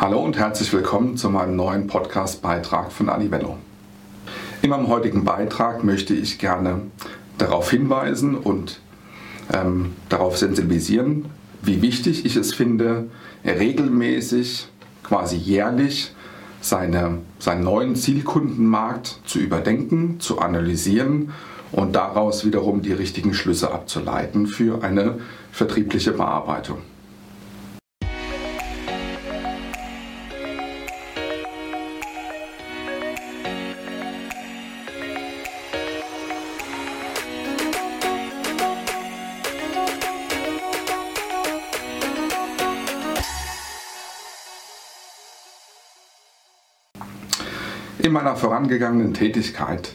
Hallo und herzlich willkommen zu meinem neuen Podcast-Beitrag von Anivello. In meinem heutigen Beitrag möchte ich gerne darauf hinweisen und ähm, darauf sensibilisieren, wie wichtig ich es finde, regelmäßig, quasi jährlich, seine, seinen neuen Zielkundenmarkt zu überdenken, zu analysieren und daraus wiederum die richtigen Schlüsse abzuleiten für eine vertriebliche Bearbeitung. In meiner vorangegangenen Tätigkeit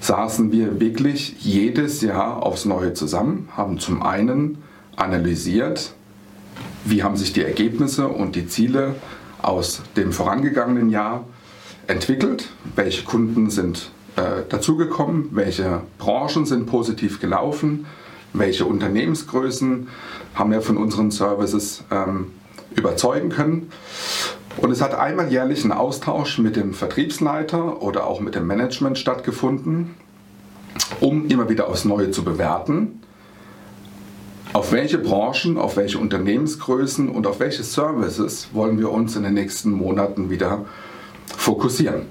saßen wir wirklich jedes Jahr aufs Neue zusammen, haben zum einen analysiert, wie haben sich die Ergebnisse und die Ziele aus dem vorangegangenen Jahr entwickelt, welche Kunden sind äh, dazugekommen, welche Branchen sind positiv gelaufen, welche Unternehmensgrößen haben wir von unseren Services ähm, überzeugen können und es hat einmal jährlich ein Austausch mit dem Vertriebsleiter oder auch mit dem Management stattgefunden, um immer wieder aufs Neue zu bewerten, auf welche Branchen, auf welche Unternehmensgrößen und auf welche Services wollen wir uns in den nächsten Monaten wieder fokussieren.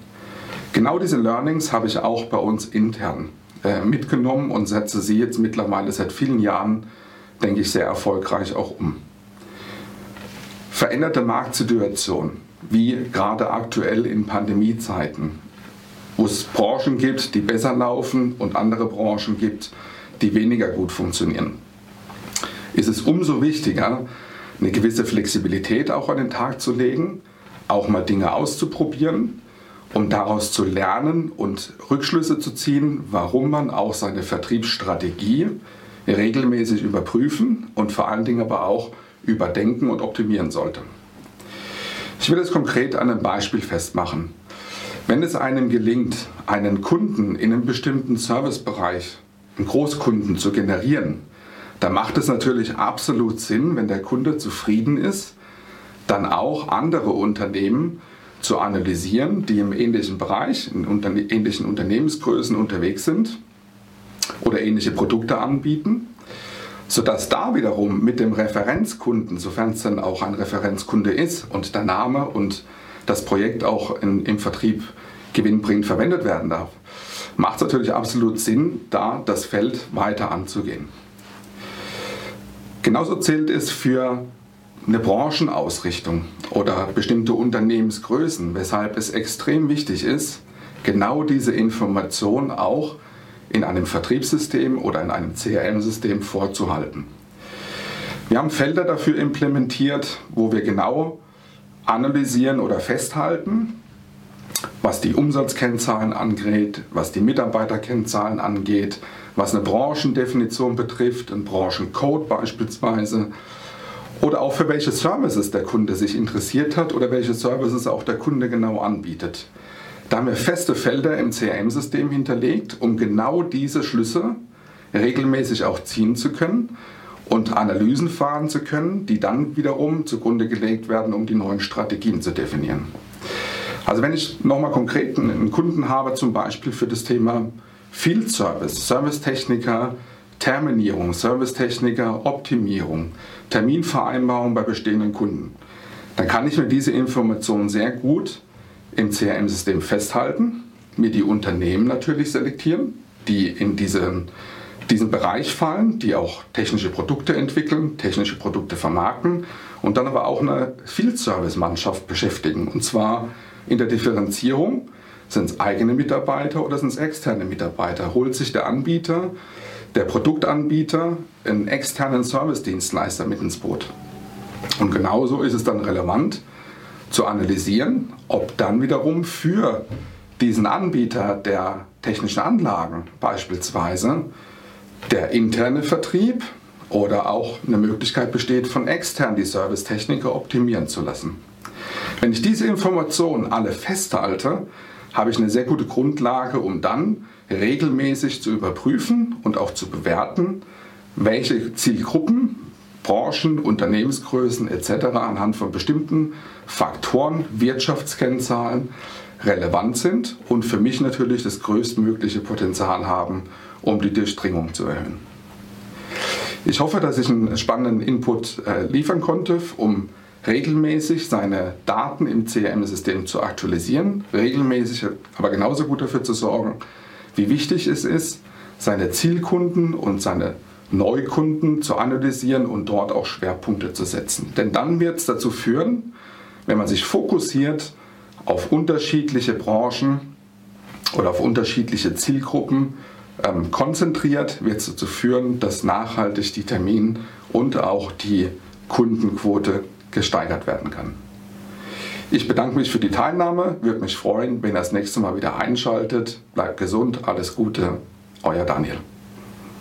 Genau diese Learnings habe ich auch bei uns intern äh, mitgenommen und setze sie jetzt mittlerweile seit vielen Jahren, denke ich, sehr erfolgreich auch um veränderte Marktsituation, wie gerade aktuell in Pandemiezeiten, wo es Branchen gibt, die besser laufen und andere Branchen gibt, die weniger gut funktionieren, ist es umso wichtiger, eine gewisse Flexibilität auch an den Tag zu legen, auch mal Dinge auszuprobieren, um daraus zu lernen und Rückschlüsse zu ziehen, warum man auch seine Vertriebsstrategie regelmäßig überprüfen und vor allen Dingen aber auch überdenken und optimieren sollte. Ich will es konkret an einem Beispiel festmachen. Wenn es einem gelingt, einen Kunden in einem bestimmten Servicebereich, einen Großkunden zu generieren, dann macht es natürlich absolut Sinn, wenn der Kunde zufrieden ist, dann auch andere Unternehmen zu analysieren, die im ähnlichen Bereich, in ähnlichen Unternehmensgrößen unterwegs sind oder ähnliche Produkte anbieten sodass da wiederum mit dem Referenzkunden, sofern es dann auch ein Referenzkunde ist und der Name und das Projekt auch in, im Vertrieb gewinnbringend verwendet werden darf, macht es natürlich absolut Sinn, da das Feld weiter anzugehen. Genauso zählt es für eine Branchenausrichtung oder bestimmte Unternehmensgrößen, weshalb es extrem wichtig ist, genau diese Information auch in einem Vertriebssystem oder in einem CRM-System vorzuhalten. Wir haben Felder dafür implementiert, wo wir genau analysieren oder festhalten, was die Umsatzkennzahlen angeht, was die Mitarbeiterkennzahlen angeht, was eine Branchendefinition betrifft, ein Branchencode beispielsweise, oder auch für welche Services der Kunde sich interessiert hat oder welche Services auch der Kunde genau anbietet. Da haben wir feste Felder im CRM-System hinterlegt, um genau diese Schlüsse regelmäßig auch ziehen zu können und Analysen fahren zu können, die dann wiederum zugrunde gelegt werden, um die neuen Strategien zu definieren. Also wenn ich nochmal konkret einen Kunden habe, zum Beispiel für das Thema Field Service, Servicetechniker, Terminierung, Servicetechniker, Optimierung, Terminvereinbarung bei bestehenden Kunden, dann kann ich mir diese Informationen sehr gut im CRM-System festhalten, mir die Unternehmen natürlich selektieren, die in diesen, diesen Bereich fallen, die auch technische Produkte entwickeln, technische Produkte vermarkten und dann aber auch eine Field-Service-Mannschaft beschäftigen. Und zwar in der Differenzierung, sind es eigene Mitarbeiter oder sind es externe Mitarbeiter? Holt sich der Anbieter, der Produktanbieter einen externen Service-Dienstleister mit ins Boot? Und genauso ist es dann relevant, zu analysieren, ob dann wiederum für diesen Anbieter der technischen Anlagen beispielsweise der interne Vertrieb oder auch eine Möglichkeit besteht, von extern die Servicetechniker optimieren zu lassen. Wenn ich diese Informationen alle festhalte, habe ich eine sehr gute Grundlage, um dann regelmäßig zu überprüfen und auch zu bewerten, welche Zielgruppen Branchen, Unternehmensgrößen etc. anhand von bestimmten Faktoren, Wirtschaftskennzahlen relevant sind und für mich natürlich das größtmögliche Potenzial haben, um die Durchdringung zu erhöhen. Ich hoffe, dass ich einen spannenden Input äh, liefern konnte, um regelmäßig seine Daten im CRM-System zu aktualisieren, regelmäßig aber genauso gut dafür zu sorgen, wie wichtig es ist, seine Zielkunden und seine Neukunden zu analysieren und dort auch Schwerpunkte zu setzen. Denn dann wird es dazu führen, wenn man sich fokussiert auf unterschiedliche Branchen oder auf unterschiedliche Zielgruppen ähm, konzentriert, wird es dazu führen, dass nachhaltig die Termin- und auch die Kundenquote gesteigert werden kann. Ich bedanke mich für die Teilnahme, würde mich freuen, wenn ihr das nächste Mal wieder einschaltet. Bleibt gesund, alles Gute, euer Daniel.